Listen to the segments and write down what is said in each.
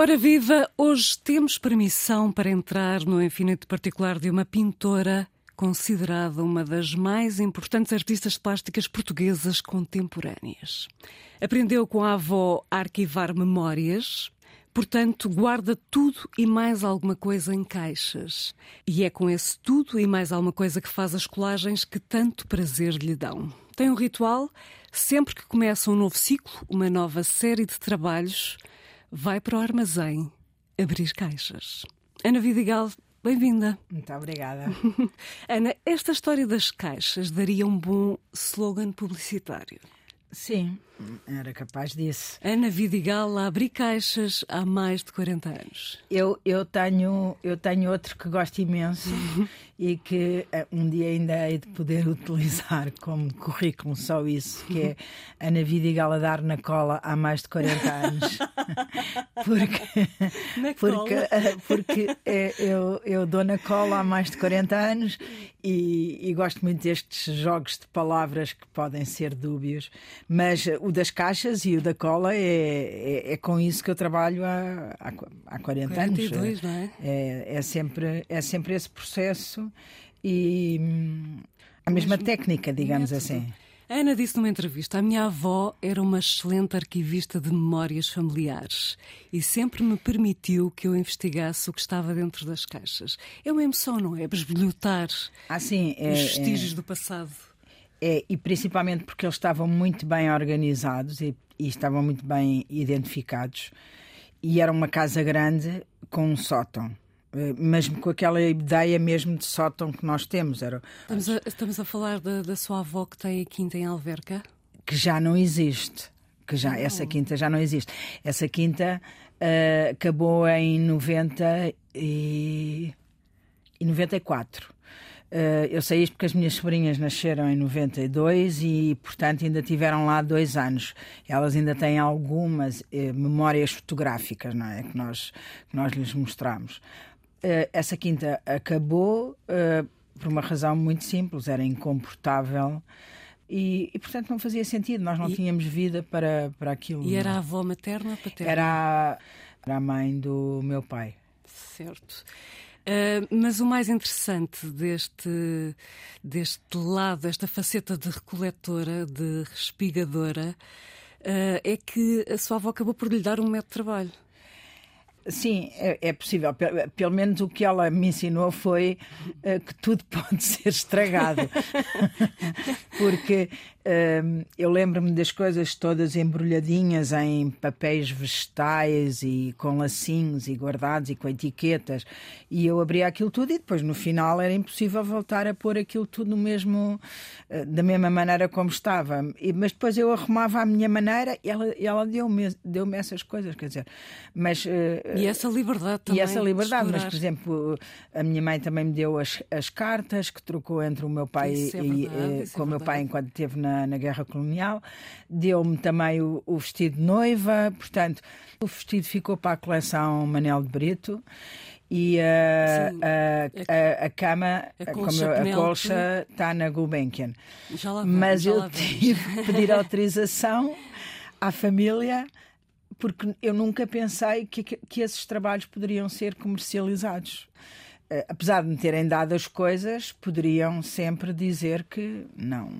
Ora viva, hoje temos permissão para entrar no infinito particular de uma pintora considerada uma das mais importantes artistas plásticas portuguesas contemporâneas. Aprendeu com a avó a arquivar memórias, portanto, guarda tudo e mais alguma coisa em caixas. E é com esse tudo e mais alguma coisa que faz as colagens que tanto prazer lhe dão. Tem um ritual, sempre que começa um novo ciclo, uma nova série de trabalhos vai para o armazém abrir caixas. Ana Vidigal, bem-vinda. Muito obrigada. Ana, esta história das caixas daria um bom slogan publicitário. Sim, era capaz disso. Ana Vidigal a abrir caixas há mais de 40 anos. Eu, eu, tenho, eu tenho outro que gosto imenso e que uh, um dia ainda hei de poder utilizar como currículo, só isso, que é Ana Vidigal a dar na cola há mais de 40 anos. Porque porque, uh, porque é, eu, eu dou na cola há mais de 40 anos e, e, gosto muito destes jogos de palavras que podem ser dúbios, mas o das caixas e o da cola é, é, é com isso que eu trabalho há, há, há 40 42, anos. Não é? É, é, sempre, é sempre esse processo e hum, a mesma Mesmo técnica, digamos assim. A Ana disse numa entrevista: a minha avó era uma excelente arquivista de memórias familiares e sempre me permitiu que eu investigasse o que estava dentro das caixas. É uma emoção, não é? Besbilhotar ah, sim, é, os vestígios é, do passado. É, e principalmente porque eles estavam muito bem organizados e, e estavam muito bem identificados. E era uma casa grande com um sótão. Eh, mesmo com aquela ideia mesmo de sótão que nós temos. Era... Estamos, a, estamos a falar da, da sua avó que tem a quinta em Alverca? Que já não existe. Que já, não. Essa quinta já não existe. Essa quinta uh, acabou em 90 e, e 94. Uh, eu sei isto porque as minhas sobrinhas nasceram em 92 e, portanto, ainda tiveram lá dois anos. Elas ainda têm algumas uh, memórias fotográficas, não é? Que nós, que nós lhes mostramos. Uh, essa quinta acabou por uma razão muito simples, era incomportável. E, e, portanto não fazia sentido, nós não e, tínhamos vida para, para aquilo. E era a avó materna ou paterna? Era a, era a mãe do meu pai. Certo. Uh, mas o mais interessante deste, deste lado, esta faceta de recoletora, de respigadora, uh, é que a sua avó acabou por lhe dar um método de trabalho. Sim, é, é, possível. Pelo menos o que ela me ensinou foi uh, que tudo pode ser estragado. Porque uh, eu lembro-me das coisas todas embrulhadinhas em papéis vegetais e com lacinhos e guardados e com etiquetas. E eu abria aquilo tudo e depois no final era impossível voltar a pôr aquilo tudo no mesmo, uh, da mesma maneira como estava. E, mas depois eu arrumava à minha maneira e ela, ela deu-me deu essas coisas, quer dizer. Mas e essa liberdade também. E essa liberdade, mas por exemplo, a minha mãe também me deu as, as cartas que trocou entre o meu pai é e verdade, com é o meu pai enquanto esteve na, na guerra colonial. Deu-me também o, o vestido de noiva, portanto, o vestido ficou para a coleção Manel de Brito e a, Sim, a, a, a, cama, a colcha, como, a colcha está na Gulbenkian. Mas eu tive que pedir autorização à família porque eu nunca pensei que, que esses trabalhos poderiam ser comercializados. Uh, apesar de me terem dado as coisas, poderiam sempre dizer que não,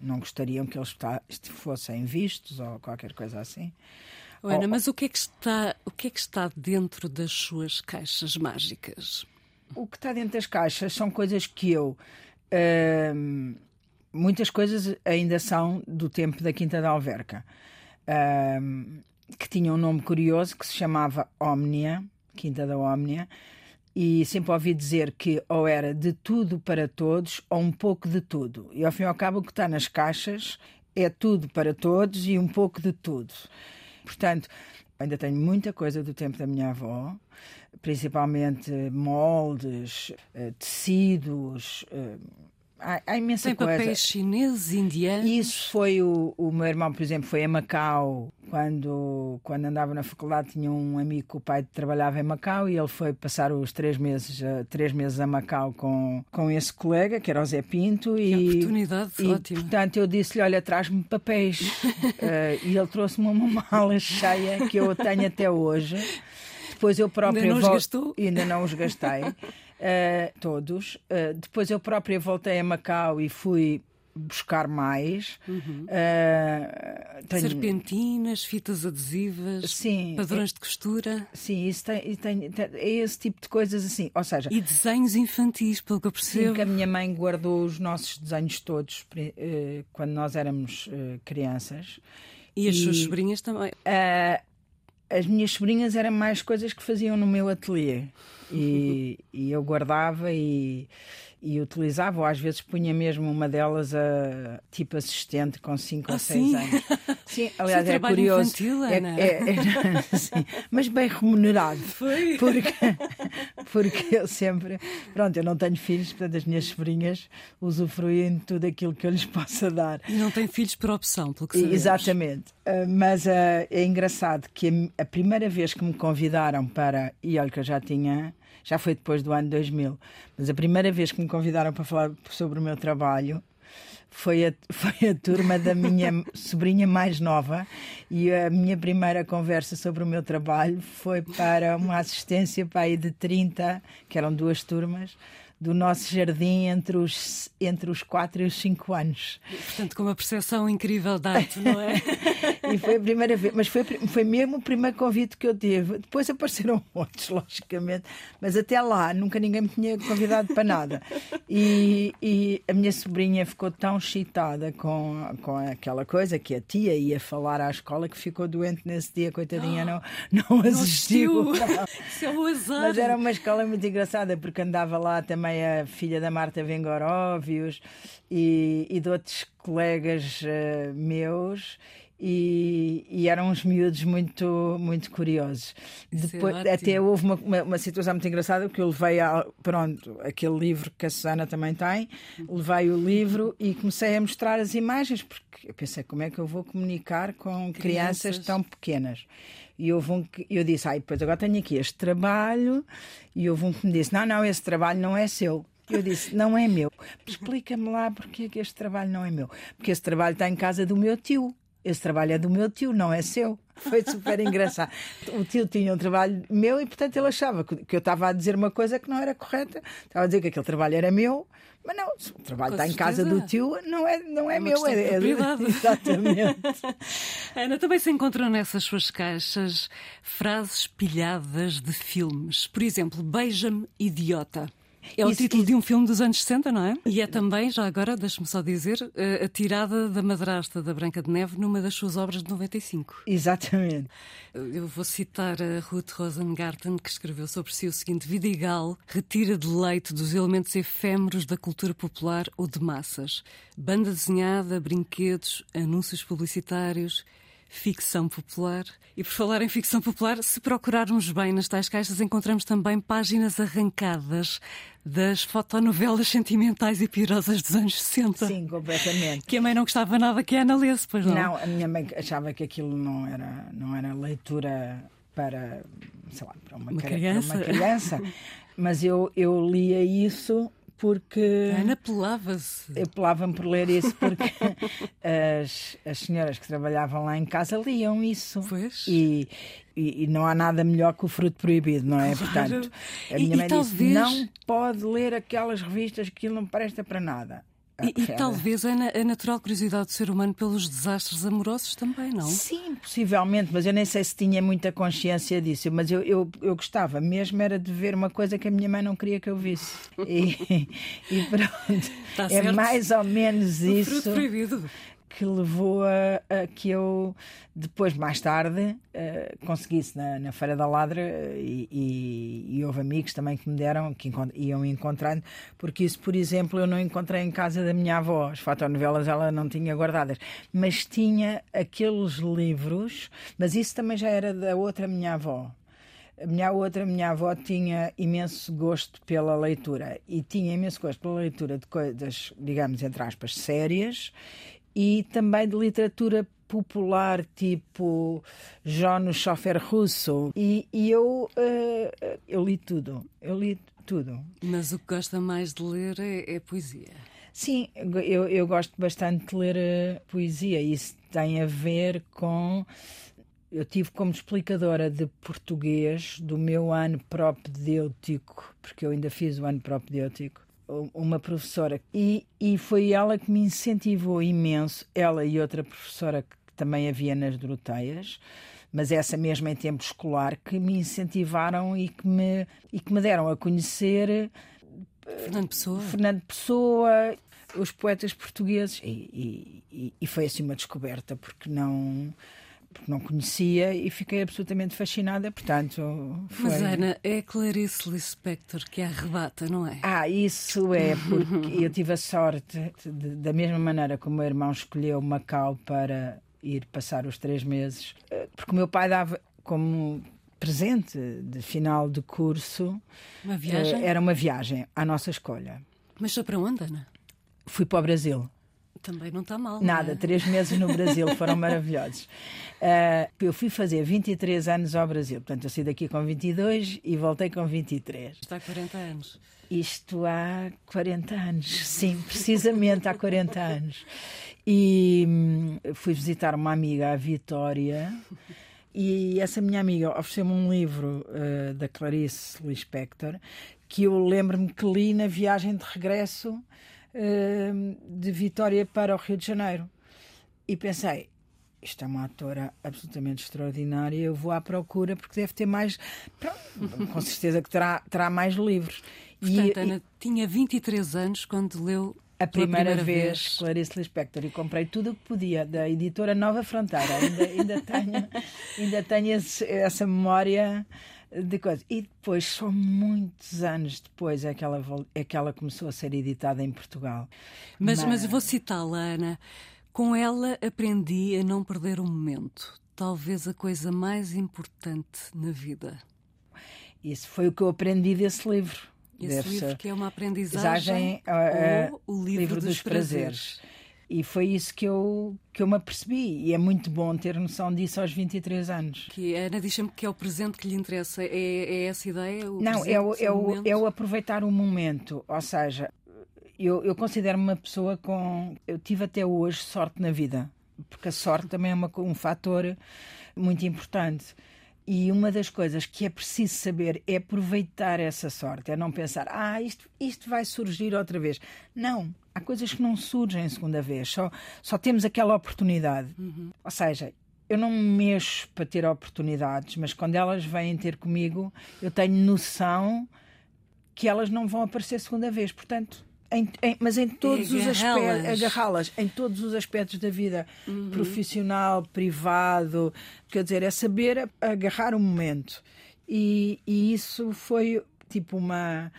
não gostariam que eles fossem vistos ou qualquer coisa assim. Ana, ou, mas o que, é que está, o que é que está dentro das suas caixas mágicas? O que está dentro das caixas são coisas que eu. Uh, muitas coisas ainda são do tempo da Quinta da Alverca. Uh, que tinha um nome curioso que se chamava Omnia, Quinta da Omnia, e sempre ouvi dizer que ou era de tudo para todos ou um pouco de tudo. E ao fim e ao cabo, o que está nas caixas é tudo para todos e um pouco de tudo. Portanto, ainda tenho muita coisa do tempo da minha avó, principalmente moldes, eh, tecidos eh, Há, há imensa Tem coisa. papéis chineses, indianos. Isso foi o, o meu irmão, por exemplo, foi a Macau. Quando, quando andava na faculdade, tinha um amigo que o pai trabalhava em Macau e ele foi passar os três meses, três meses a Macau com, com esse colega, que era o Zé Pinto. Que e, oportunidade, e, ótimo. Portanto, eu disse-lhe: Olha, traz-me papéis. uh, e ele trouxe-me uma mala cheia que eu tenho até hoje. depois eu própria ainda não os gastou? Ainda não os gastei, uh, todos. Uh, depois eu própria voltei a Macau e fui buscar mais. Uhum. Uh, tenho... Serpentinas, fitas adesivas, sim, padrões é... de costura. Sim, isso tem, tem, tem, é esse tipo de coisas assim. Ou seja, e desenhos infantis, pelo que eu percebo. Sim, que a minha mãe guardou os nossos desenhos todos uh, quando nós éramos uh, crianças. E as e, suas sobrinhas também? As minhas sobrinhas eram mais coisas que faziam no meu ateliê. E, e eu guardava e e utilizava, ou às vezes punha mesmo uma delas a tipo assistente com 5 ah, ou 6 sim? anos. Sim, aliás, é curioso. Infantil, é, é, é, sim, mas bem remunerado. Foi. Porque, porque eu sempre. Pronto, eu não tenho filhos, portanto as minhas sobrinhas usufruem de tudo aquilo que eu lhes possa dar. E não tem filhos por opção, pelo que sabemos. Exatamente. Uh, mas uh, é engraçado que a, a primeira vez que me convidaram para. E olha que eu já tinha já foi depois do ano 2000, mas a primeira vez que me convidaram para falar sobre o meu trabalho foi a, foi a turma da minha sobrinha mais nova e a minha primeira conversa sobre o meu trabalho foi para uma assistência para aí de 30, que eram duas turmas, do nosso jardim entre os, entre os 4 e os 5 anos. Portanto, com uma percepção incrível de arte, não é? e foi a primeira vez, mas foi, foi mesmo o primeiro convite que eu tive. Depois apareceram outros, logicamente, mas até lá nunca ninguém me tinha convidado para nada. E, e a minha sobrinha ficou tão excitada com, com aquela coisa que a tia ia falar à escola que ficou doente nesse dia, coitadinha, não, não assistiu. Não. Isso é um azar. Mas era uma escola muito engraçada porque andava lá também também a filha da Marta Vengoróvios e, e de outros colegas uh, meus. E, e, eram uns miúdos muito, muito curiosos. Isso é Depois, é até houve uma, uma, uma, situação muito engraçada que eu levei a, pronto, aquele livro que a Susana também tem, levei o livro e comecei a mostrar as imagens, porque eu pensei como é que eu vou comunicar com crianças, crianças tão pequenas. E houve um que eu disse, ai, pois agora tenho aqui este trabalho, e houve um que me disse, não, não, esse trabalho não é seu. Eu disse, não é meu. Explica-me lá porque é que este trabalho não é meu. Porque esse trabalho está em casa do meu tio. Esse trabalho é do meu tio, não é seu. Foi super engraçado. O tio tinha um trabalho meu e, portanto, ele achava que eu estava a dizer uma coisa que não era correta. Estava a dizer que aquele trabalho era meu mas não, o trabalho está em casa do tio, não é, não é, é meu, é, é Exatamente. Ana, também se encontram nessas suas caixas frases pilhadas de filmes. Por exemplo, Beija-me, idiota. É o isso, título isso. de um filme dos anos 60, não é? E é também, já agora, deixe-me só dizer, eh, a tirada da madrasta da Branca de Neve numa das suas obras de 95. Exatamente. Eu vou citar a Ruth Rosengarten, que escreveu sobre si o seguinte: Vidigal retira de leite dos elementos efêmeros da cultura popular ou de massas. Banda desenhada, brinquedos, anúncios publicitários ficção popular. E por falar em ficção popular, se procurarmos bem nas tais caixas, encontramos também páginas arrancadas das fotonovelas sentimentais e pirosas dos anos 60. Sim, completamente. Que a mãe não gostava nada que a Ana lesse, pois não? Não, a minha mãe achava que aquilo não era, não era leitura para, sei lá, para uma, uma criança. Para uma criança. Mas eu, eu lia isso porque. A Ana pelava-se. Eu pelava-me por ler isso porque as, as senhoras que trabalhavam lá em casa liam isso. Pois. E, e, e, não há nada melhor que o fruto proibido, não é? Claro. Portanto, a minha e, mãe e talvez... disse: não pode ler aquelas revistas que aquilo não presta para nada. E, e, talvez a, a, natural curiosidade do ser humano pelos desastres amorosos também, não? Sim, possivelmente, mas eu nem sei se tinha muita consciência disso. Mas eu, eu, eu gostava mesmo era de ver uma coisa que a minha mãe não queria que eu visse. E, e pronto, tá é mais ou menos o isso. Fruto proibido que levou a, a, que eu, depois, mais tarde, uh, conseguisse na, na Feira da Ladra e, e, e, houve amigos também que me deram, que iam encontrando, porque isso, por exemplo, eu não encontrei em casa da minha avó. As fotonovelas ela não tinha guardadas, mas tinha aqueles livros, mas isso também já era da outra minha avó. A minha outra, minha avó tinha imenso gosto pela leitura e tinha imenso gosto pela leitura de coisas, digamos, entre aspas, sérias e também de literatura popular, tipo John Schofer Russo. E, e eu, uh, eu li tudo. Eu li tudo. Mas o que gosta mais de ler é, é poesia. Sim, eu, eu gosto bastante de ler uh, poesia. Isso tem a ver com eu tive como explicadora de português do meu ano propedêutico, porque eu ainda fiz o ano propedêutico, uma professora. E, e foi ela que me incentivou imenso, ela e outra professora que também havia nas Doroteias, mas essa mesmo em tempo escolar, que me incentivaram e que me, e que me deram a conhecer. Fernando Pessoa. Fernando Pessoa, os poetas portugueses. E, e, e foi assim uma descoberta, porque não porque não conhecia e fiquei absolutamente fascinada, portanto... Foi... Mas, Ana, é Clarice Lispector que a arrebata, não é? Ah, isso é, porque eu tive a sorte, de, da mesma maneira como o meu irmão escolheu Macau para ir passar os três meses, eh, porque o meu pai dava como presente de final de curso... Uma viagem? Eh, era uma viagem à nossa escolha. Mas foi para onde, Ana? Fui para o Brasil. Também não está mal. Nada, é? três meses no Brasil foram maravilhosos. Uh, eu fui fazer 23 anos ao Brasil, portanto, eu saí daqui com 22 e voltei com 23. Está há 40 anos. Isto há 40 anos, sim, precisamente há 40 anos. E hum, fui visitar uma amiga, a Vitória. E essa minha amiga ofereceu-me um livro uh, da Clarice Lispector que eu lembro-me que li na viagem de regresso de Vitória para o Rio de Janeiro. E pensei, isto é uma atora absolutamente extraordinária, eu vou à procura porque deve ter mais. Com certeza que terá, terá mais livros. Portanto, e, Ana, e... tinha 23 anos quando leu. A primeira, primeira vez, vez, Clarice Lispector, e comprei tudo o que podia, da editora Nova Fronteira. Ainda, ainda tenho, ainda tenho esse, essa memória de coisa. E depois, só muitos anos depois, é que ela, é que ela começou a ser editada em Portugal. Mas, mas... mas vou citá-la, Ana. Com ela aprendi a não perder o momento. Talvez a coisa mais importante na vida. Isso foi o que eu aprendi desse livro. Esse livro que é uma aprendizagem ou o livro, livro dos, dos prazeres. prazeres. E foi isso que eu, que eu me apercebi. E é muito bom ter noção disso aos 23 anos. Que Ana diz-me que é o presente que lhe interessa. É, é essa ideia? O Não, é o, é, o, é o aproveitar o momento. Ou seja, eu, eu considero-me uma pessoa com. Eu tive até hoje sorte na vida. Porque a sorte também é uma, um fator muito importante. E uma das coisas que é preciso saber é aproveitar essa sorte, é não pensar, ah, isto, isto vai surgir outra vez. Não, há coisas que não surgem segunda vez, só, só temos aquela oportunidade. Uhum. Ou seja, eu não me mexo para ter oportunidades, mas quando elas vêm ter comigo, eu tenho noção que elas não vão aparecer segunda vez. Portanto, em, em, mas em todos os aspectos, agarrá-las. em todos os aspectos da vida, uhum. profissional, privado, quer dizer, é saber agarrar o momento. E, e isso foi tipo uma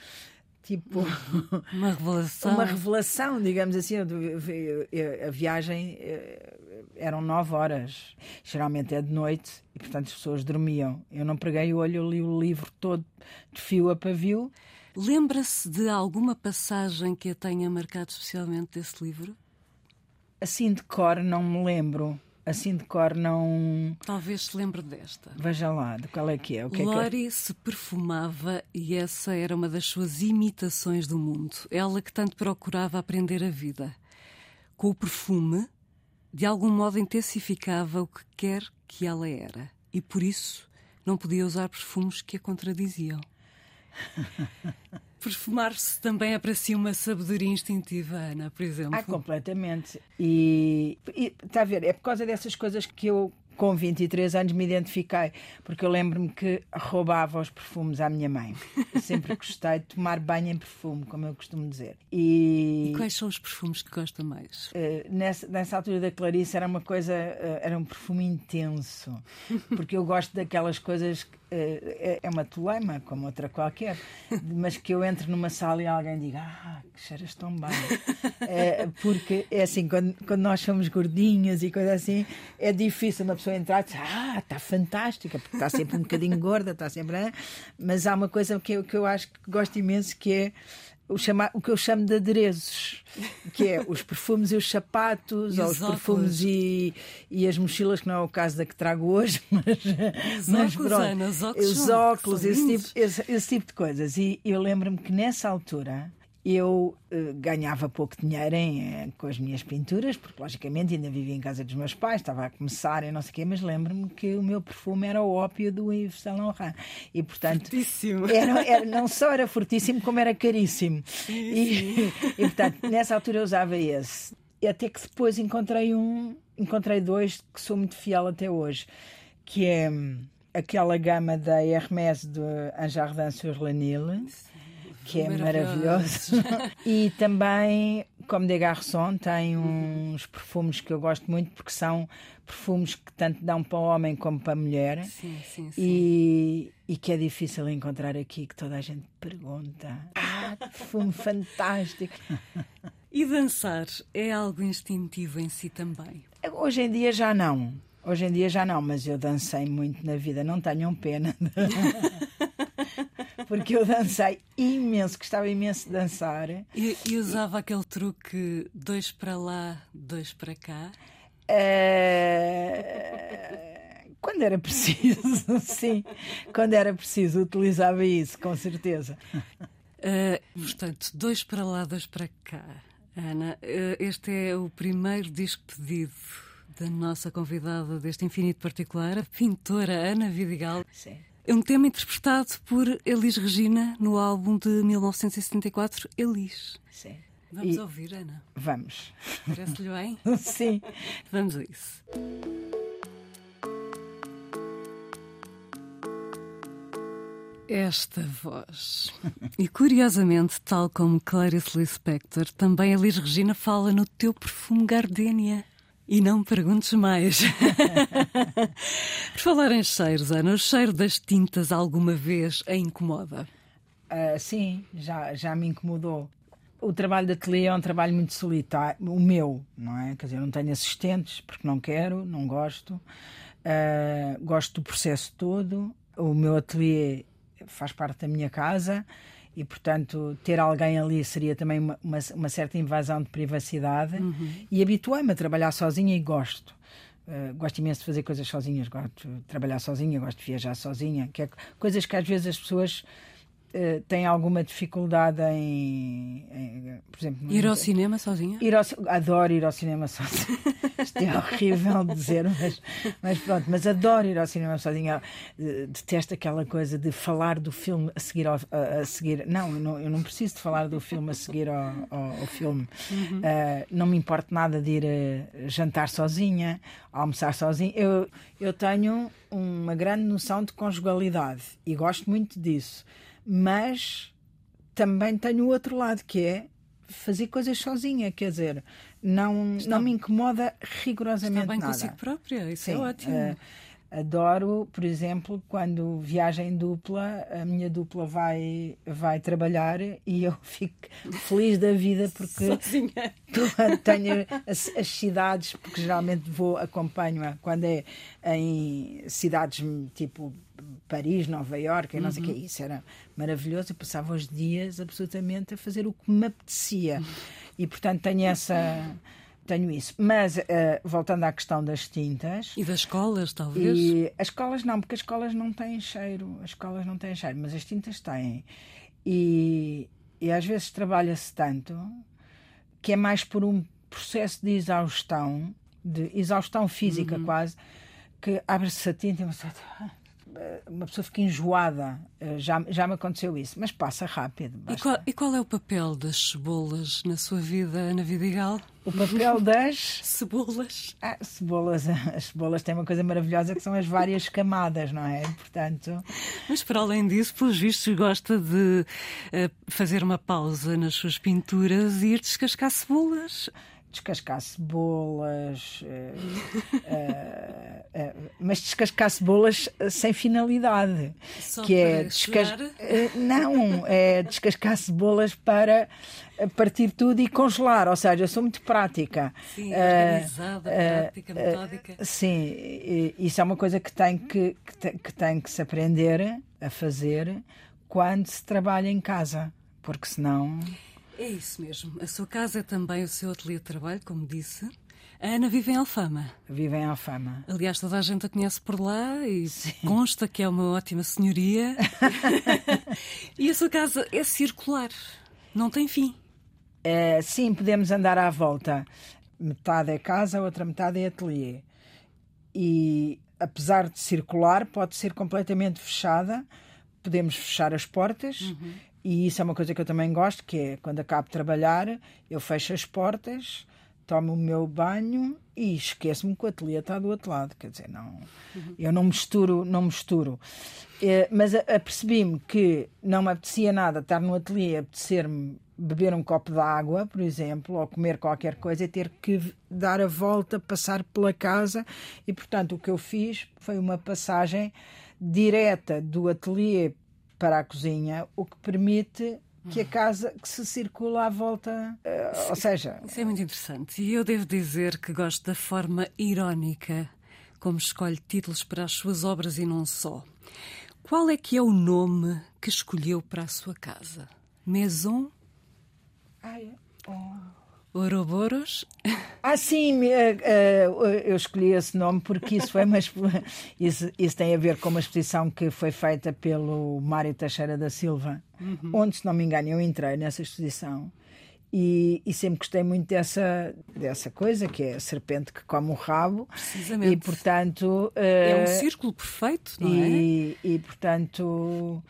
tipo uma revelação. uma revelação digamos assim. A viagem eh, eram nove horas. Geralmente é de noite e portanto as pessoas dormiam. Eu não preguei o olho eu li o livro todo de fio a pavio Lembra-se de alguma passagem que a tenha marcado especialmente desse livro? Assim de cor não me lembro. Assim de cor não. Talvez se lembre desta. Veja lá, de qual é que é? O que Lori é que é? se perfumava e essa era uma das suas imitações do mundo. Ela que tanto procurava aprender a vida. Com o perfume, de algum modo intensificava o que quer que ela era. E por isso não podia usar perfumes que a contradiziam. Perfumar-se também é para si uma sabedoria instintiva, Ana, por exemplo. Ah, completamente. E, e está a ver, é por causa dessas coisas que eu com 23 anos me identifiquei, porque eu lembro-me que roubava os perfumes à minha mãe. Eu sempre gostei de tomar banho em perfume, como eu costumo dizer. E, e quais são os perfumes que gosta mais? Uh, nessa, nessa altura da Clarice era uma coisa, uh, era um perfume intenso, porque eu gosto daquelas coisas é uma toleima, como outra qualquer, mas que eu entre numa sala e alguém diga, ah, que cheiras tão bem. porque é assim, quando, quando nós somos gordinhos e coisa assim, é difícil uma pessoa pessoa entrar e dizer, ah, está fantástica, porque está sempre um bocadinho gorda, está sempre. Mas há uma coisa que eu, que eu acho que gosto imenso que é o, chama, o que eu chamo de adereços, que é os perfumes e os sapatos, e ou os, perfumes e, e as mochilas, que não é o caso da que trago hoje, mas, os mas óculos, pronto, Ana, os óculos, os óculos esse, tipo, esse, esse, tipo de coisas. E eu lembro-me que nessa altura eu uh, ganhava pouco dinheiro em, com as minhas pinturas, porque logicamente ainda vivia em casa dos meus pais, estava a começar e não sei o quê, mas lembro-me que o meu perfume era o ópio do Yves Saint Laurent. E portanto, era, era, não só era fortíssimo, como era caríssimo. Sim, e, e portanto, nessa altura eu usava esse. E até que depois encontrei um, encontrei dois que sou muito fiel até hoje, que é hum, aquela gama da Hermès de Anjardin sur le Nil que é maravilhoso. e também, como de Garçon, tem uns perfumes que eu gosto muito porque são perfumes que tanto dão para o homem como para a mulher. Sim, sim, sim. E, e que é difícil encontrar aqui, que toda a gente pergunta. Ah, perfume fantástico. E dançar é algo instintivo em si também? Hoje em dia já não. Hoje em dia já não, mas eu dancei muito na vida, não tenham pena. Porque eu dancei imenso, gostava imenso de dançar. E, e usava aquele truque dois para lá, dois para cá? Uh, quando era preciso, sim. Quando era preciso, utilizava isso, com certeza. Uh, portanto, dois para lá, dois para cá. Ana, uh, este é o primeiro disco pedido da nossa convidada deste infinito particular, a pintora Ana Vidigal. Sim. É um tema interpretado por Elis Regina no álbum de 1974, Elis. Sim. Vamos E- ouvir, Ana. Vamos. Parece-lhe bem? Sim. Vamos a isso. Esta voz. E curiosamente, tal como Clarice Lispector, também a Liz Regina fala no teu perfume Gardenia. E não perguntes mais. Por falar em cheiros, Ana, o cheiro das tintas alguma vez a incomoda? Ah, sim, já, já me incomodou. O trabalho de ateliê é um trabalho muito solitário, o meu, não é? Quer dizer, eu não tenho assistentes porque não quero, não gosto. Ah, gosto do processo todo. O meu ateliê faz parte da minha casa e, portanto, ter alguém ali seria também uma, uma, uma certa invasão de privacidade. E habituei-me a trabalhar sozinha e gosto. Uh, gosto imenso de fazer coisas sozinhas, gosto de trabalhar sozinha, gosto de viajar sozinha, que é coisas que às vezes as pessoas uh, têm alguma dificuldade em, em, por exemplo, Ir ao cinema sozinha? Ir ao adoro ir ao cinema sozinha. Isto é horrível dizer, mas, mas pronto, mas adoro ir ao cinema sozinha. Eh, Detesto aquela coisa de falar do filme a seguir ao, a, a seguir. Não eu, não, eu não preciso de falar do filme a seguir ao, ao, ao filme. Eh, não me importa nada de ir eh, jantar sozinha, almoçar sozinha. Eu, eu tenho uma grande noção de conjugalidade e gosto muito disso. Mas também tenho o outro lado, que é fazer coisas sozinha, quer dizer, não, não me incomoda rigorosamente Está bem nada. consigo própria, isso é Sim, ótimo. eh, adoro, por exemplo, quando viajo em dupla, a minha dupla vai, vai trabalhar e eu fico feliz da vida porque Sozinha. Tenho as, as cidades, porque geralmente vou, acompanho-a quando é em cidades tipo Paris, Nova Iorque, e não sei o que, isso era maravilhoso. Eu passava os dias absolutamente a fazer o que me apetecia e, portanto, tenho essa. Tenho isso. Mas, eh, voltando à questão das tintas, E das escolas, talvez? e as escolas não, porque as escolas não têm cheiro. As escolas não têm cheiro, mas as tintas têm. E, e às vezes trabalha-se tanto que é mais por um processo de exaustão, de exaustão física quase, que abre-se a tinta e pessoa, uma pessoa fica enjoada. Eh, Já, já me aconteceu isso, mas passa rápido. E qual, e qual é o papel das cebolas na sua vida, Ana Vidigal? O papel das. Cebolas? Ah, cebolas, as cebolas têm uma coisa maravilhosa que são as várias camadas, não é? Portanto, Mas para além disso, pelos vistos, gosta de eh, fazer uma pausa nas suas pinturas e ir descascar cebolas. Descascar cebolas, eh, eh, eh, mas descascar cebolas sem finalidade, Só que é para descas- chorar? eh, não é descascar cebolas para partir tudo e congelar, ou seja, eu sou muito prática. Sim, organizada, prática, metódica. Sim, isso é uma coisa que tem que, que, tem, que tem que se aprender a fazer quando se trabalha em casa, porque senão É isso mesmo. A sua casa é também o seu ateliê de trabalho, como disse. A Ana vive em Alfama. vivem à fama. Aliás, toda a gente a conhece por lá e consta que é uma ótima senhoria. e a sua casa é circular. Não tem fim. É, sim, podemos andar à volta. Metade é casa, a outra metade é ateliê. E apesar de circular, pode ser completamente fechada. Podemos fechar as portas. Uhum. E isso é uma coisa que eu também gosto, que é quando acabo de trabalhar, eu fecho as portas, tomo o meu banho e esqueço-me que o ateliê está do outro lado. Quer dizer, não, uhum. eu não misturo, não misturo. É, mas apercebi-me que não me apetecia nada estar no ateliê, apetecer-me beber um copo de água, por exemplo, ou comer qualquer coisa e ter que dar a volta, passar pela casa. E, portanto, o que eu fiz foi uma passagem direta do ateliê para a cozinha, o que permite que a casa que se circula à volta, uh, ou seja... Isso é muito interessante. E eu devo dizer que gosto da forma irónica como escolhe títulos para as suas obras e não só. Qual é que é o nome que escolheu para a sua casa? Maison Ai, oh. Ouroboros? Ah, sim, eh, eh, eu escolhi esse nome porque isso foi uma, isso, isso tem a ver com uma exposição que foi feita pelo Mário Teixeira da Silva, uhum. onde, se não me engano, eu entrei nessa exposição. E, e, sempre gostei muito dessa, dessa coisa, que é a serpente que come o rabo. Precisamente. E, portanto... É um círculo perfeito, não e, é? E, portanto...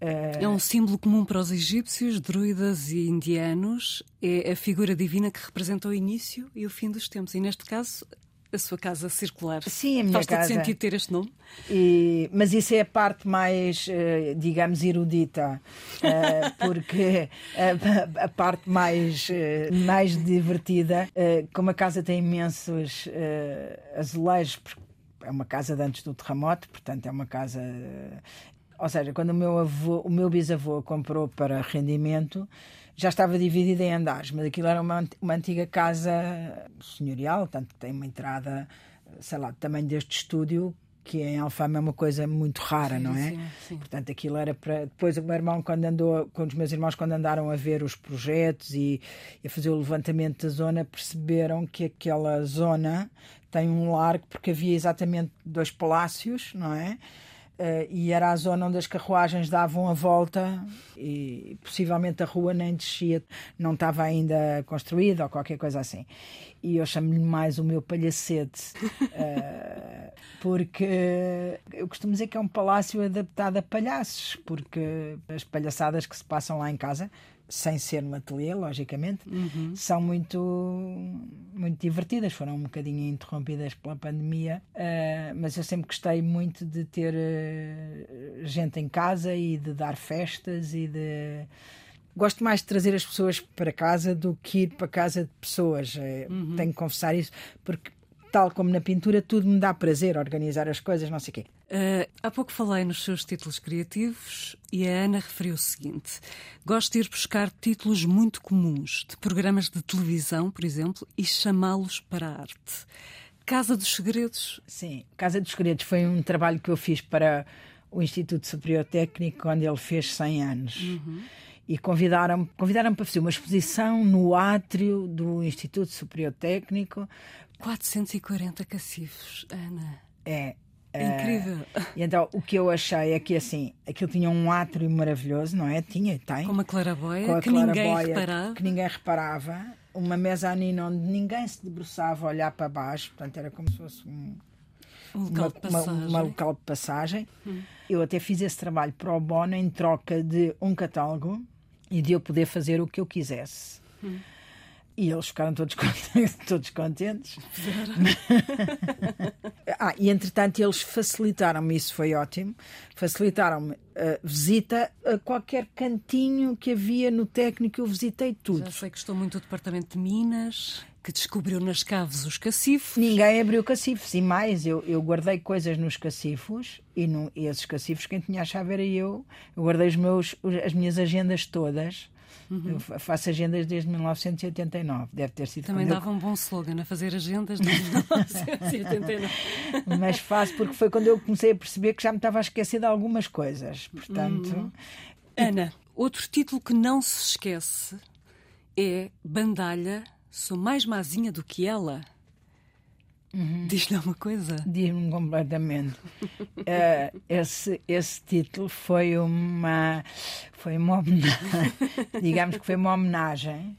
É um símbolo comum para os egípcios, druidas e indianos. É a figura divina que representa o início e o fim dos tempos. E neste caso, a sua casa circular. Sim, a minha Faz casa. Faz sentido ter este nome? E, mas isso é a parte mais, eh, digamos, erudita, eh, porque a, a, parte mais, eh, mais divertida, como a casa tem imensos azulejos, é uma casa de antes do terremoto, portanto é uma casa ou seja, quando o meu, avô, o meu bisavô comprou para rendimento, já estava dividida em andares, mas aquilo era uma, uma antiga casa senhorial, tanto que tem uma entrada, sei lá, tamanho deste estúdio, que em Alfama é uma coisa muito rara, sim, não é? Sim, sim. Portanto, aquilo era para. Depois, o meu irmão, quando andou, com os meus irmãos, quando andaram a ver os projetos e, e a fazer o levantamento da zona, perceberam que aquela zona tem um largo, porque havia exatamente dois palácios, não é? Uh, e era a zona onde as carruagens davam a volta e possivelmente a rua nem descia, não estava ainda construída ou qualquer coisa assim. E eu chamo-lhe mais o meu palhacete, uh, porque eu costumo dizer que é um palácio adaptado a palhaços, porque as palhaçadas que se passam lá em casa sem ser no ateliê, logicamente, uhum. são muito, muito divertidas. Foram um bocadinho interrompidas pela pandemia, uh, mas eu sempre gostei muito de ter uh, gente em casa e de dar festas e de. Gosto mais de trazer as pessoas para casa do que ir para casa de pessoas. Eh, uhum. Tenho que confessar isso, porque tal como na pintura, tudo me dá prazer organizar as coisas, não sei o quê. Uh, há pouco falei nos seus títulos criativos e a Ana referiu o seguinte: gosto de ir buscar títulos muito comuns de programas de televisão, por exemplo, e chamá-los para a arte. Casa dos Segredos. Sim, Casa dos Segredos foi um trabalho que eu fiz para o Instituto Superior Técnico quando ele fez 100 anos. Uhum e convidaram-me convidaram para fazer uma exposição no átrio do Instituto Superior Técnico 440 cacifos, Ana. É. É incrível. Uh, e então o que eu achei é que assim, aquilo tinha um átrio maravilhoso, não é? Tinha, tem. Com uma claraboia com que ninguém reparava. Que ninguém reparava. Uma mezanina onde ninguém se debruçava a olhar para baixo, portanto era como se fosse um, um local uma, de passagem. Uma, uma local de passagem. Hum. Eu até fiz esse trabalho para o Bono em troca de um catálogo e de eu poder fazer o que eu quisesse. Hum. E eles ficaram todos contentes. Todos contentes. ah, e entretanto eles facilitaram-me, isso foi ótimo, facilitaram-me a visita a qualquer cantinho que havia no técnico, eu visitei tudo. Já sei que estou muito o Departamento de Minas, que descobriu nas caves os cacifos. Ninguém abriu cacifos, e mais, eu, eu guardei coisas nos cacifos, e, no, e esses cacifos quem tinha a chave era eu. Eu guardei os meus, as minhas agendas todas Uhum. Eu faço agendas desde 1989. Deve ter sido Também dava eu... um bom slogan a fazer agendas desde 1989. Mas faço porque foi quando eu comecei a perceber que já me estava a esquecer de algumas coisas. Portanto. Uhum. Ana, outro título que não se esquece é Bandalha, sou mais mazinha do que ela. Uhum. Diz-lhe uma coisa? Diz-me completamente. uh, esse, esse título foi uma, foi uma homenagem, digamos que foi uma homenagem.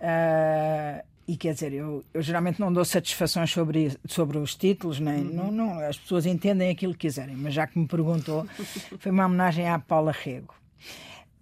Uh, e quer dizer, eu, eu geralmente não dou satisfações sobre, sobre os títulos, nem, uhum. não, não, as pessoas entendem aquilo que quiserem, mas já que me perguntou, foi uma homenagem à Paula Rego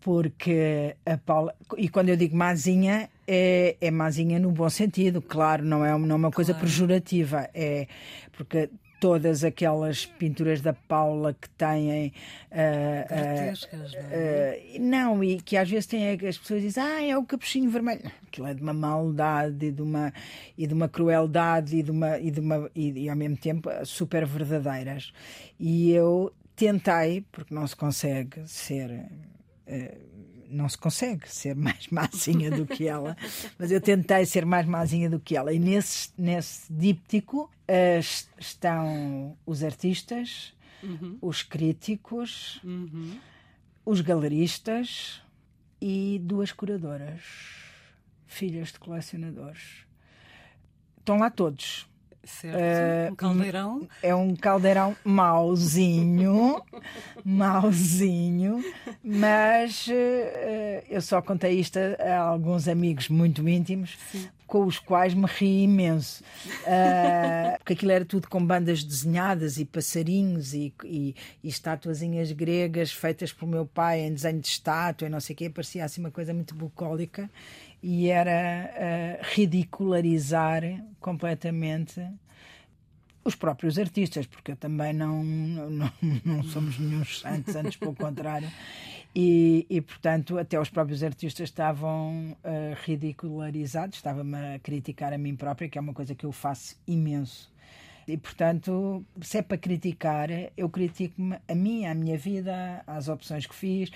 porque a Paula. E quando eu digo mazinha, é, é mazinha no bom sentido, claro, não é, não é uma coisa claro. pejorativa, é porque todas aquelas pinturas da Paula que têm. Uh, uh, uh, não, e que às vezes têm as pessoas dizem, ah, é o capuchinho vermelho. Aquilo é de uma maldade e de uma, e de uma crueldade e, de uma, e, de uma, e, e ao mesmo tempo super verdadeiras. E eu tentei, porque não se consegue ser não se consegue ser mais mazinha do que ela, mas eu tentei ser mais mazinha do que ela. E nesse, nesse díptico uh, estão os artistas, uhum. os críticos, uhum. os galeristas e duas curadoras, filhas de colecionadores. Estão lá todos. Certo. Uh, um caldeirão. É um caldeirão mauzinho, mauzinho, mas uh, eu só contei isto a, alguns amigos muito íntimos. Sim. Com os quais me ri imenso. Uh, porque aquilo era tudo com bandas desenhadas e passarinhos e, e, e estatuazinhas gregas feitas pelo meu pai em desenho de estátua e não sei o quê. Parecia assim uma coisa muito bucólica e era uh, ridicularizar completamente os próprios artistas, porque eu também não, não, não somos nenhum santos, antes pelo contrário. E, e, portanto, até os próprios artistas estavam uh, ridicularizados, estavam-me a criticar a mim própria, que é uma coisa que eu faço imenso. E, portanto, se é para criticar, eu critico-me a mim, a minha vida, as opções que fiz,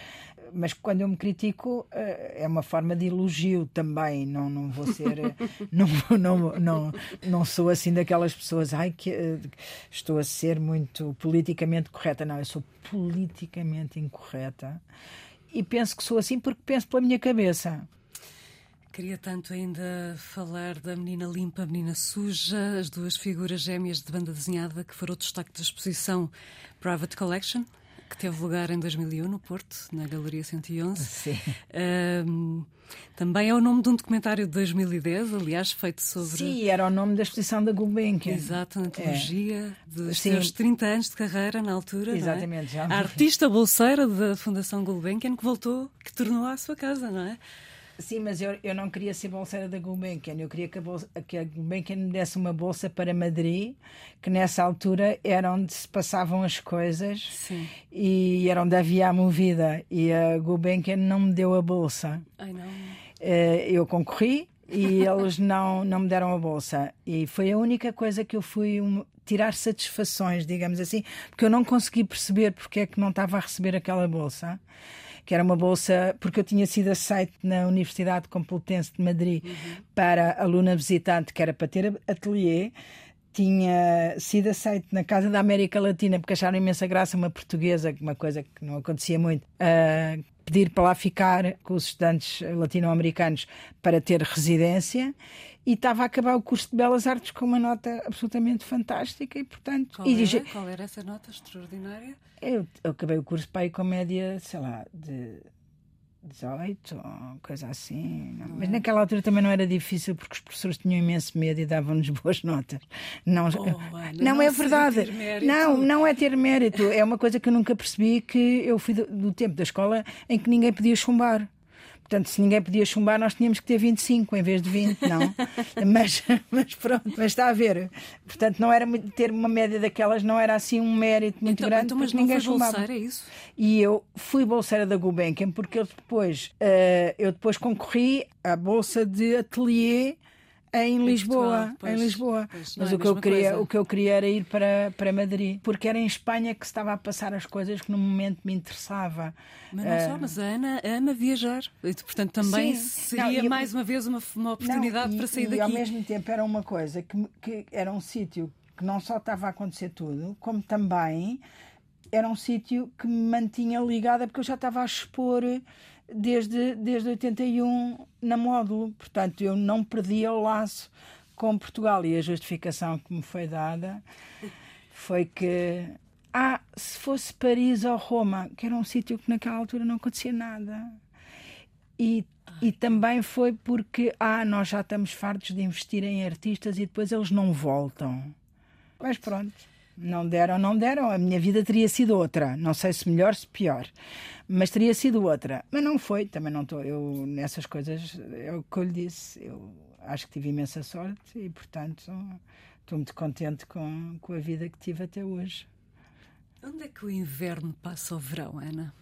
mas quando eu me critico eh, é uma forma de elogio também. Não, não vou ser. não, não, não, não sou assim daquelas pessoas, ai, que eh, estou a ser muito politicamente correta. Não, eu sou politicamente incorreta. E penso que sou assim porque penso pela minha cabeça. Queria tanto ainda falar da menina limpa, menina suja, as duas figuras gêmeas de banda desenhada que foram o destaque da exposição Private Collection, que teve lugar em 2001 no Porto, na Galeria 111. Sim. Um, também é o nome de um documentário de 2010, aliás, feito sobre. Sim, era o nome da exposição da Gulbenkian. Exato, antologia é. dos Sim. seus 30 anos de carreira na altura. É? Exatamente, é? já. A artista bolseira da Fundação Gulbenkian que voltou, que tornou à sua casa, não é? Sim, mas eu, eu não queria ser bolseira da Gulbenkian. Eu queria que a, bolsa, que a Gulbenkian me desse uma bolsa para Madrid, que nessa altura era onde se passavam as coisas Sim. e era onde havia a movida. E a Gulbenkian não me deu a bolsa. Ai, não. Eh, eu concorri e eles não, não me deram a bolsa. E foi a única coisa que eu fui um, tirar satisfações, digamos assim, porque eu não consegui perceber porque é que não estava a receber aquela bolsa que era uma bolsa, porque eu tinha sido aceito na Universidade Complutense de Madrid uhum. para aluna visitante, que era para ter ateliê tinha sido aceito na Casa da América Latina porque acharam imensa graça uma portuguesa, uma coisa que não acontecia muito, uh, pedir para lá ficar com os estudantes latino-americanos para ter residência e estava a acabar o curso de Belas Artes com uma nota absolutamente fantástica e portanto qual, e era? qual era essa nota extraordinária? Eu, eu acabei o curso para ir com média, sei lá, de 18 ou coisa assim. Não. Mas é? naquela altura também não era difícil porque os professores tinham imenso medo e davam-nos boas notas. Não, oh, Ana, não, não, é verdade. Não, não é ter mérito. É uma coisa que eu nunca percebi que eu fui do, do tempo da escola em que ninguém podia chumbar. Portanto, se ninguém podia chumbar, nós tínhamos que ter 25 em vez de 20, não. mas, mas pronto, mas está a ver. Portanto, não era ter uma média daquelas, não era assim um mérito muito então, grande. Então, mas ninguém foi chumbava. bolseira, é isso? E eu fui bolseira da Gulbenkian porque eu depois, uh, eu depois concorri à bolsa de atelier em, em Lisboa, pois, em Lisboa. Pois, Mas é o que eu queria, coisa. o que eu queria era ir para para Madrid, porque era em Espanha que se estava a passar as coisas que no momento me interessava. Mas não só, mas a Ana ama viajar, e, portanto também sim, seria não, mais uma vez uma, uma oportunidade não, e, para sair e, daqui. E ao mesmo tempo era uma coisa que, que era um sítio que não só estava a acontecer tudo, como também era um sítio que me mantinha ligada porque eu já estava a expor desde, desde 81 na módulo. Portanto, eu não perdia o laço com Portugal e a justificação que me foi dada foi que ah, se fosse Paris ou Roma, que era um sítio que naquela altura não acontecia nada. E, e também foi porque ah, nós já estamos fartos de investir em artistas e depois eles não voltam. Mas pronto, não deram, não deram. A minha vida teria sido outra. Não sei se melhor, se pior. Mas teria sido outra. Mas não foi. Também não estou. Eu, nessas coisas, é o que eu lhe disse. Eu acho que tive imensa sorte e, portanto, estou muito contente com, com a vida que tive até hoje. Onde é que o inverno passa o verão, Ana?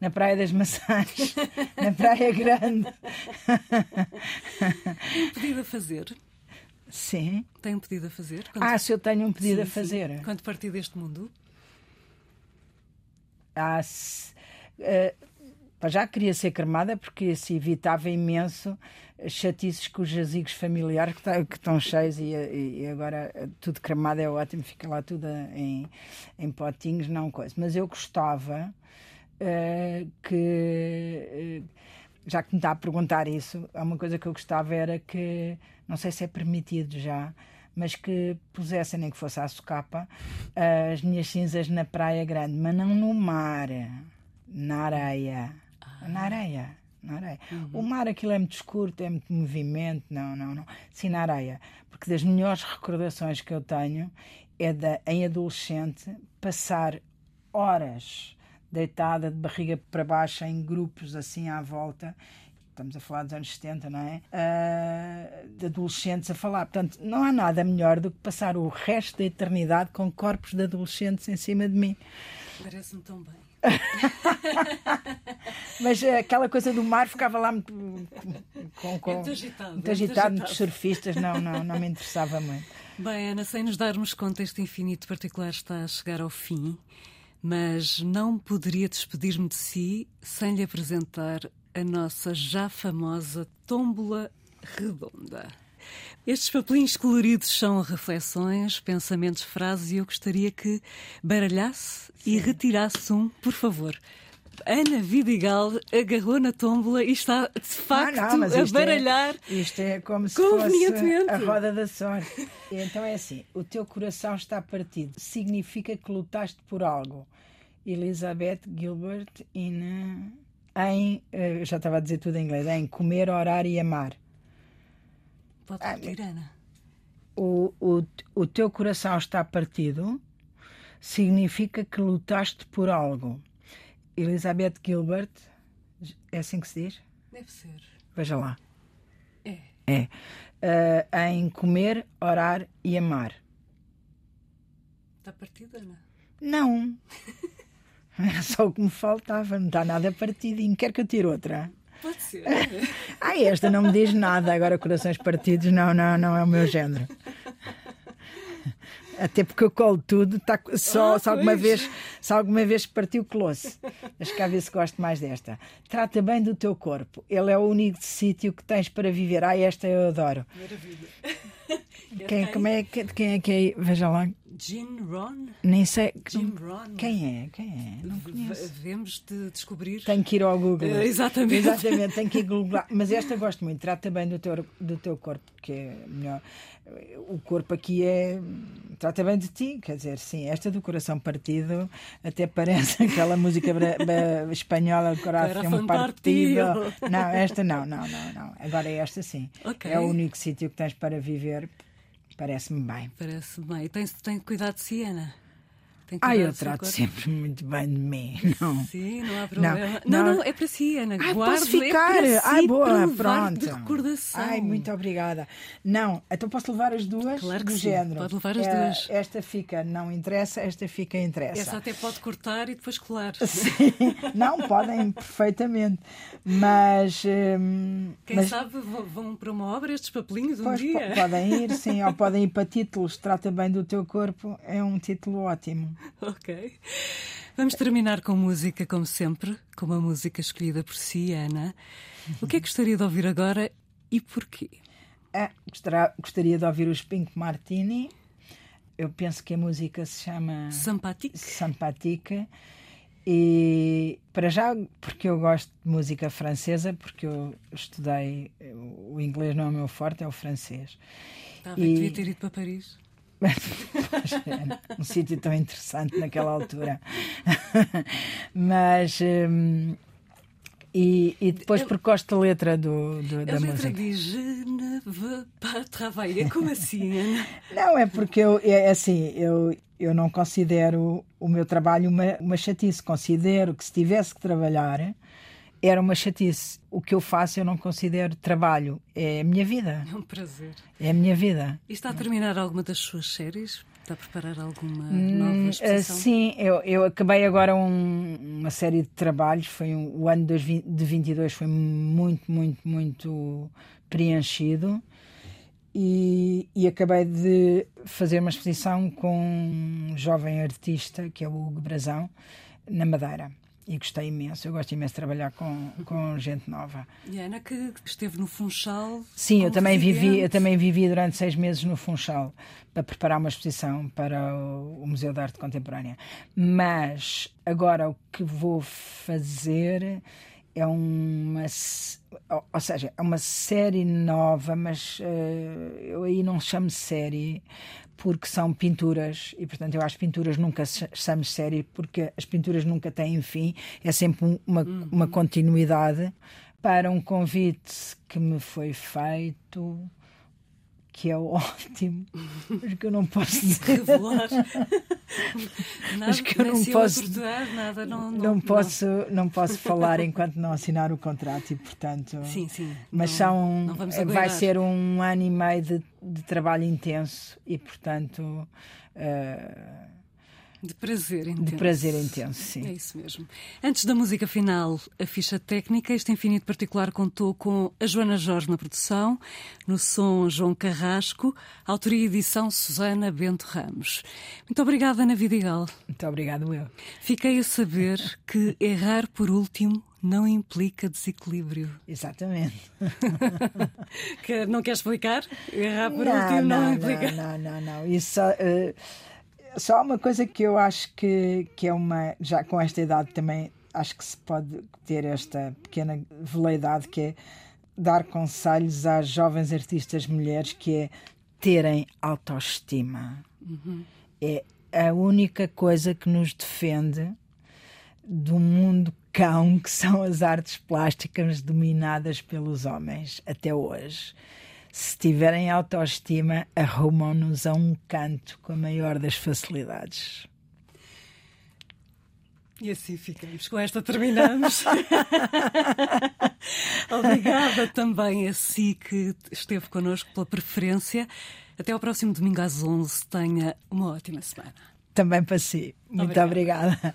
Na Praia das Maçãs, na Praia Grande. Tem um pedido a fazer? Sim. Tem um pedido a fazer? Quando... Ah, se eu tenho um pedido sim, a fazer. Sim. Quando partir deste mundo? Ah, se, uh, já queria ser cremada porque se evitava imenso chatices com os jazigos familiares que, tá, que estão cheios e, e, agora tudo cremado é ótimo, fica lá tudo em, em potinhos, não coisa. Mas eu gostava uh, que, uh, já que me está a perguntar isso, uma coisa que eu gostava era que, não sei se é permitido já, mas que pusessem, nem que fosse à socapa, as minhas cinzas na praia grande, mas não no mar, na areia. Ah. Na areia na areia. Uhum. O mar, aquilo é muito escuro, tem muito movimento, não, não, não. Sim, na areia. Porque das melhores recordações que eu tenho é da, em adolescente, passar horas deitada de barriga para baixo em grupos assim à volta estamos a falar dos anos 70, não é? Uh, de adolescentes a falar. Portanto, não há nada melhor do que passar o resto da eternidade com corpos de adolescentes em cima de mim. Parece-me tão bem. Mas aquela coisa do mar ficava lá muito, com, com, muito agitado, muito agitado, muitos surfistas, não, não, não me interessava muito. Bem, Ana, sem nos darmos conta, este infinito particular está a chegar ao fim, mas não poderia despedir-me de si sem lhe apresentar a nossa já famosa tómbola redonda. Estes papelinhos coloridos são reflexões, pensamentos, frases e eu gostaria que baralhasse Sim. e retirasse um, por favor. Ana Vidigal agarrou na tómbola e está de facto ah, não, a é- baralhar. É, isto é como se fosse a roda da sorte. então é assim: o teu coração está partido. Significa que lutaste por algo. Elizabeth Gilbert in, em. Eh, já estava a dizer tudo em inglês: em comer, orar e amar. Pode repetir, Ana. O, o, o teu coração está partido significa que lutaste por algo. Elizabeth Gilbert, é assim que se diz? Deve ser. Veja lá. É. É. Uh, em comer, orar e amar. Está partida, Ana? Não. Era só o que me faltava, não está nada partidinho. Quer que eu tire outra? Pode ser. ah, esta não me diz nada. Agora, corações partidos, não, não, não é o meu género. Até porque eu colo tudo, tá, só ah, se, alguma vez, se alguma vez partiu, colou-se. Deixa cá ver se gosto mais desta. Trata bem do teu corpo. Ele é o único sítio que tens para viver. Ah, esta eu adoro. Maravilha. Quem, como é, quem é que é? Veja lá. Jim Ron? Nem sei. Jim Ron. Quem é? Quem é? Não conheço. Devemos de descobrir. Tenho que ir ao Google. Uh, exatamente. Exatamente, tenho que ir Google. Mas esta gosto muito. Trata bem do teu, do teu corpo, que é melhor. O corpo aqui é. Trata bem de ti, quer dizer, sim. Esta do coração partido até parece aquela música espanhola, coração partido. Não, esta não, não, não, não. Agora esta sim. Okay. É o único sítio que tens para viver Parece-me bem. Parece-me bem. E tem, tem cuidado de Ana? Ah, eu trato sempre muito bem de mim. Não. Sim, não há problema. Não, não, não é para si, Ana. Ai, posso ficar? É si, Ai, boa, pronto. Recordação. Ai, muito obrigada. Não, então posso levar as duas claro que do sim. género. Pode levar as é, duas. Esta fica, não interessa, esta fica, interessa. Essa até pode cortar e depois colar. Sim, não, podem perfeitamente. Mas. Hum, Quem mas... sabe vão para uma obra estes papelinhos um pois, dia. Podem ir, sim, ou podem ir para títulos. Trata bem do teu corpo, é um título ótimo. Ok. Vamos terminar com música, como sempre, com uma música escolhida por si, Ana. O que é que gostaria de ouvir agora e porquê? Ah, gostaria de ouvir os Pink Martini. Eu penso que a música se chama Sampatique. Sampatique. E para já, porque eu gosto de música francesa, porque eu estudei o inglês não é o meu forte, é o francês. Tá, e... devia ter ido para Paris. um sítio tão interessante naquela altura. Mas. Um, e, e, depois por a letra do, do, da a letra música. diz Je ne veux pas travailler. Como assim, Ana? Não, é porque eu, é, é assim, eu, eu não considero o meu trabalho uma, uma chatice. Considero que se tivesse que trabalhar era uma chatice. O que eu faço eu não considero trabalho, é a minha vida. É um prazer. É a minha vida. E está a terminar alguma das suas séries? Está a preparar alguma nova hum, exposição? Sim, eu, eu acabei agora um, uma série de trabalhos. Foi um, o ano de 22 foi muito, muito, muito preenchido. E, e, acabei de fazer uma exposição com um jovem artista que é o Hugo Brazão na Madeira e gostei imenso. Eu gosto imenso de trabalhar com, com gente nova. E Ana que esteve no Funchal. Sim, eu também vivi, eu também vivi durante seis meses no Funchal para preparar uma exposição para o, o Museu de Arte Contemporânea. Mas agora o que vou fazer é uma ou seja é uma série nova mas uh, eu aí não chamo série porque são pinturas e portanto eu acho que pinturas nunca chamamos série porque as pinturas nunca têm fim é sempre uma, uhum. uma continuidade para um convite que me foi feito que é ótimo, mas que eu não posso dizer. Revelar. mas que eu não posso. Nada, não, não, não, posso, não posso falar enquanto não assinar o contrato e, portanto. Sim, sim. Mas são. vai ser um ano e meio de, de trabalho intenso e, portanto. Uh, de prazer intenso. De prazer intenso, sim. É isso mesmo. Antes da música final, a ficha técnica, este Infinito Particular contou com a Joana Jorge na produção, no som João Carrasco, autoria e edição Susana Bento Ramos. Muito obrigada, Ana Vidigal. Muito obrigado, eu. Fiquei a saber que errar por último não implica desequilíbrio. Exatamente. que não quer explicar? Errar por não, último não, não implica. Não, não, não. Isso. Uh só uma coisa que eu acho que, que é uma. Já com esta idade também acho que se pode ter esta pequena veleidade que é dar conselhos às jovens artistas mulheres que é terem autoestima. Uhum. É a única coisa que nos defende do mundo cão que são as artes plásticas dominadas pelos homens até hoje se tiverem autoestima, arrumam-nos a um canto com a maior das facilidades. E assim ficamos. Com esta terminamos. Obrigada também a si que esteve connosco pela preferência. Até ao próximo domingo às 11. Tenha uma ótima semana. Também para si. Muito obrigada. obrigada.